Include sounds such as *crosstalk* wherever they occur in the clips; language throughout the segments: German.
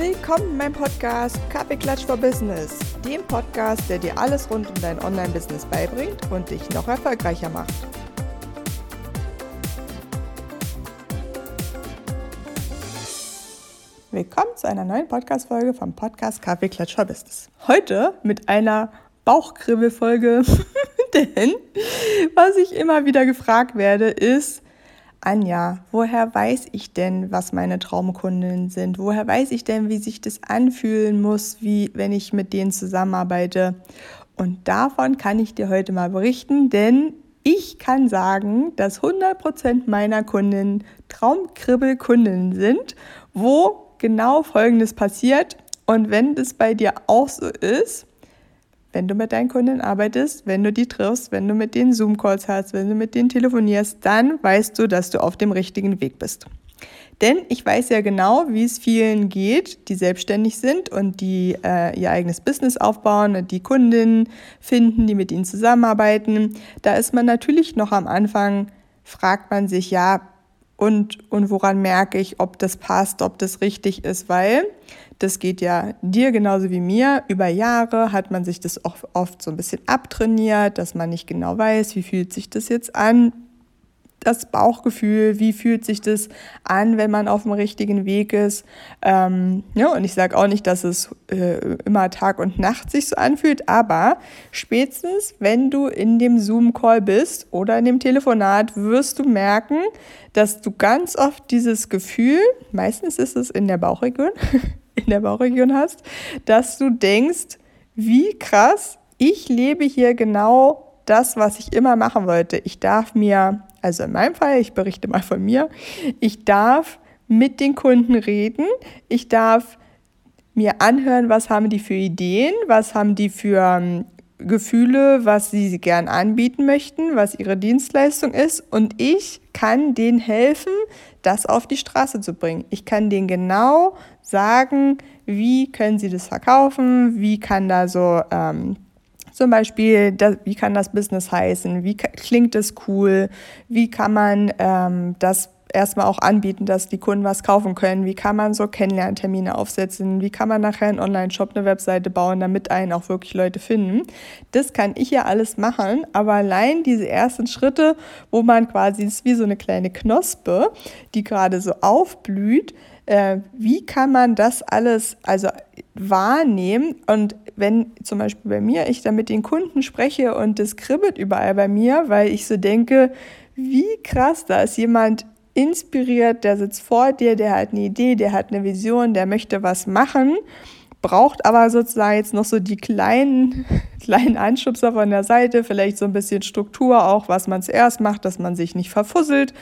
Willkommen in meinem Podcast Kaffeeklatsch for Business, dem Podcast, der dir alles rund um dein Online-Business beibringt und dich noch erfolgreicher macht. Willkommen zu einer neuen Podcast-Folge vom Podcast Kaffeeklatsch for Business. Heute mit einer Bauchkribbelfolge, *laughs* denn was ich immer wieder gefragt werde, ist, Anja, woher weiß ich denn, was meine Traumkundinnen sind? Woher weiß ich denn, wie sich das anfühlen muss, wie wenn ich mit denen zusammenarbeite? Und davon kann ich dir heute mal berichten, denn ich kann sagen, dass 100% meiner Kundinnen Traumkribbelkundinnen sind, wo genau Folgendes passiert. Und wenn das bei dir auch so ist, wenn du mit deinen Kunden arbeitest, wenn du die triffst, wenn du mit denen Zoom-Calls hast, wenn du mit denen telefonierst, dann weißt du, dass du auf dem richtigen Weg bist. Denn ich weiß ja genau, wie es vielen geht, die selbstständig sind und die äh, ihr eigenes Business aufbauen und die Kundinnen finden, die mit ihnen zusammenarbeiten. Da ist man natürlich noch am Anfang, fragt man sich, ja, und, und woran merke ich, ob das passt, ob das richtig ist, weil das geht ja dir genauso wie mir. Über Jahre hat man sich das auch oft so ein bisschen abtrainiert, dass man nicht genau weiß, wie fühlt sich das jetzt an. Das Bauchgefühl, wie fühlt sich das an, wenn man auf dem richtigen Weg ist. Ähm, ja, und ich sage auch nicht, dass es äh, immer Tag und Nacht sich so anfühlt, aber spätestens, wenn du in dem Zoom-Call bist oder in dem Telefonat, wirst du merken, dass du ganz oft dieses Gefühl, meistens ist es in der Bauchregion, *laughs* in der Bauchregion hast, dass du denkst, wie krass, ich lebe hier genau das, was ich immer machen wollte. Ich darf mir, also in meinem Fall, ich berichte mal von mir, ich darf mit den Kunden reden, ich darf mir anhören, was haben die für Ideen, was haben die für ähm, Gefühle, was sie gern anbieten möchten, was ihre Dienstleistung ist. Und ich kann denen helfen, das auf die Straße zu bringen. Ich kann denen genau sagen, wie können sie das verkaufen, wie kann da so ähm, zum Beispiel, wie kann das Business heißen, wie klingt es cool, wie kann man ähm, das erstmal auch anbieten, dass die Kunden was kaufen können. Wie kann man so Kennenlerntermine aufsetzen? Wie kann man nachher einen Online-Shop, eine Webseite bauen, damit einen auch wirklich Leute finden? Das kann ich ja alles machen, aber allein diese ersten Schritte, wo man quasi, ist wie so eine kleine Knospe, die gerade so aufblüht, äh, wie kann man das alles also wahrnehmen und wenn zum Beispiel bei mir ich da mit den Kunden spreche und das kribbelt überall bei mir, weil ich so denke, wie krass, da ist jemand inspiriert, der sitzt vor dir, der hat eine Idee, der hat eine Vision, der möchte was machen, braucht aber sozusagen jetzt noch so die kleinen, *laughs* kleinen Anschubser von der Seite, vielleicht so ein bisschen Struktur auch, was man zuerst macht, dass man sich nicht verfusselt,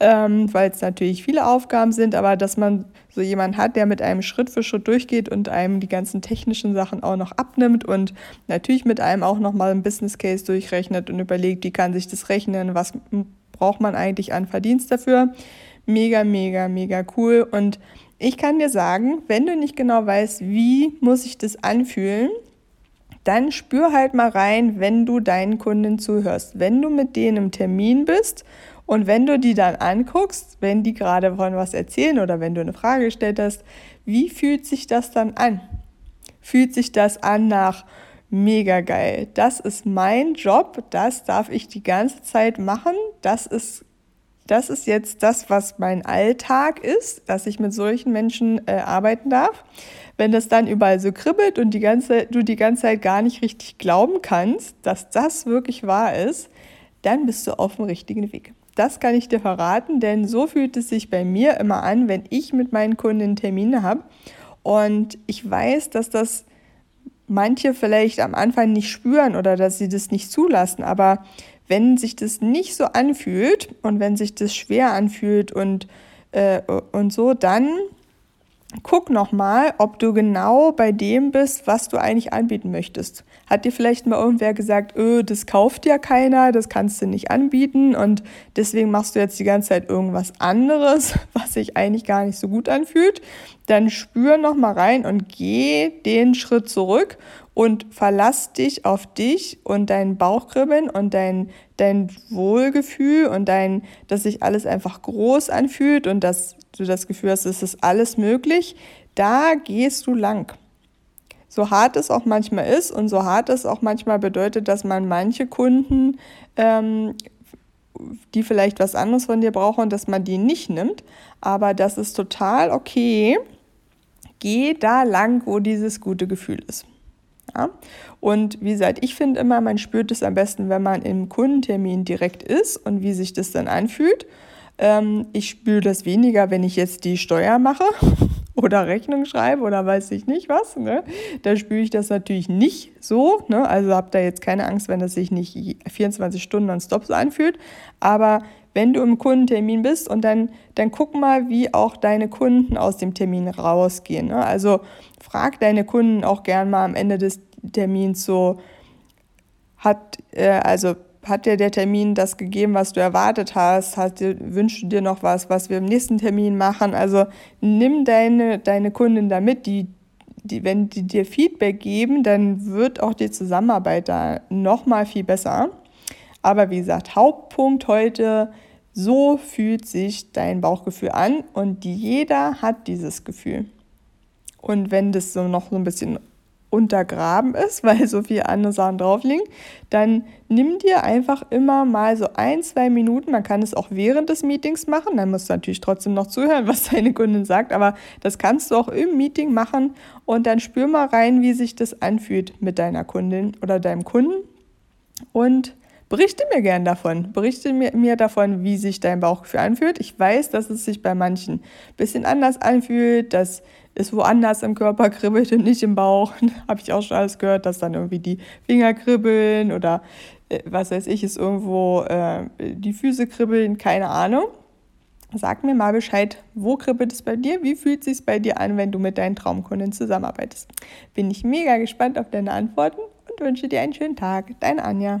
ähm, weil es natürlich viele Aufgaben sind, aber dass man so jemanden hat, der mit einem Schritt für Schritt durchgeht und einem die ganzen technischen Sachen auch noch abnimmt und natürlich mit einem auch nochmal ein Business Case durchrechnet und überlegt, wie kann sich das rechnen, was braucht man eigentlich an Verdienst dafür. Mega, mega, mega cool. Und ich kann dir sagen, wenn du nicht genau weißt, wie muss ich das anfühlen, dann spür halt mal rein, wenn du deinen Kunden zuhörst. Wenn du mit denen im Termin bist und wenn du die dann anguckst, wenn die gerade von was erzählen oder wenn du eine Frage gestellt hast, wie fühlt sich das dann an? Fühlt sich das an nach, mega geil. Das ist mein Job, das darf ich die ganze Zeit machen. Das ist, das ist jetzt das, was mein Alltag ist, dass ich mit solchen Menschen äh, arbeiten darf. Wenn das dann überall so kribbelt und die ganze, du die ganze Zeit gar nicht richtig glauben kannst, dass das wirklich wahr ist, dann bist du auf dem richtigen Weg. Das kann ich dir verraten, denn so fühlt es sich bei mir immer an, wenn ich mit meinen Kunden Termine habe. Und ich weiß, dass das manche vielleicht am Anfang nicht spüren oder dass sie das nicht zulassen. Aber wenn sich das nicht so anfühlt und wenn sich das schwer anfühlt und, äh, und so, dann guck nochmal, ob du genau bei dem bist, was du eigentlich anbieten möchtest. Hat dir vielleicht mal irgendwer gesagt, öh, das kauft ja keiner, das kannst du nicht anbieten und deswegen machst du jetzt die ganze Zeit irgendwas anderes, *laughs* was sich eigentlich gar nicht so gut anfühlt. Dann spür nochmal rein und geh den Schritt zurück und verlass dich auf dich und dein Bauchkribbeln und dein, dein Wohlgefühl und dein, dass sich alles einfach groß anfühlt und dass du das Gefühl hast, es ist alles möglich, da gehst du lang. So hart es auch manchmal ist und so hart es auch manchmal bedeutet, dass man manche Kunden, ähm, die vielleicht was anderes von dir brauchen, dass man die nicht nimmt. Aber das ist total okay. Geh da lang, wo dieses gute Gefühl ist. Ja? Und wie gesagt, ich finde immer, man spürt es am besten, wenn man im Kundentermin direkt ist und wie sich das dann anfühlt. Ähm, ich spüre das weniger, wenn ich jetzt die Steuer mache *laughs* oder Rechnung schreibe oder weiß ich nicht was. Ne? Da spüre ich das natürlich nicht so. Ne? Also habt da jetzt keine Angst, wenn das sich nicht 24 Stunden an Stop so anfühlt. Aber wenn du im Kundentermin bist und dann, dann guck mal, wie auch deine Kunden aus dem Termin rausgehen. Ne? Also frag deine Kunden auch gern mal am Ende des Termins so, hat, äh, also hat dir der Termin das gegeben, was du erwartet hast? Hat, wünschst du dir noch was, was wir im nächsten Termin machen? Also nimm deine, deine Kunden da mit, die, die, wenn die dir Feedback geben, dann wird auch die Zusammenarbeit da nochmal viel besser. Aber wie gesagt, Hauptpunkt heute, so fühlt sich dein Bauchgefühl an und jeder hat dieses Gefühl. Und wenn das so noch so ein bisschen untergraben ist, *laughs* weil so viele andere Sachen drauf liegen, dann nimm dir einfach immer mal so ein, zwei Minuten. Man kann es auch während des Meetings machen. Dann musst du natürlich trotzdem noch zuhören, *laughs* was deine Kundin sagt, aber das kannst du auch im Meeting machen und dann spür mal rein, wie sich das anfühlt mit deiner Kundin oder deinem Kunden und Berichte mir gern davon. Berichte mir, mir davon, wie sich dein Bauchgefühl anfühlt. Ich weiß, dass es sich bei manchen ein bisschen anders anfühlt, dass es woanders im Körper kribbelt und nicht im Bauch. *laughs* Habe ich auch schon alles gehört, dass dann irgendwie die Finger kribbeln oder äh, was weiß ich, ist irgendwo äh, die Füße kribbeln, keine Ahnung. Sag mir mal Bescheid, wo kribbelt es bei dir? Wie fühlt es sich bei dir an, wenn du mit deinen Traumkunden zusammenarbeitest? Bin ich mega gespannt auf deine Antworten und wünsche dir einen schönen Tag. Dein Anja.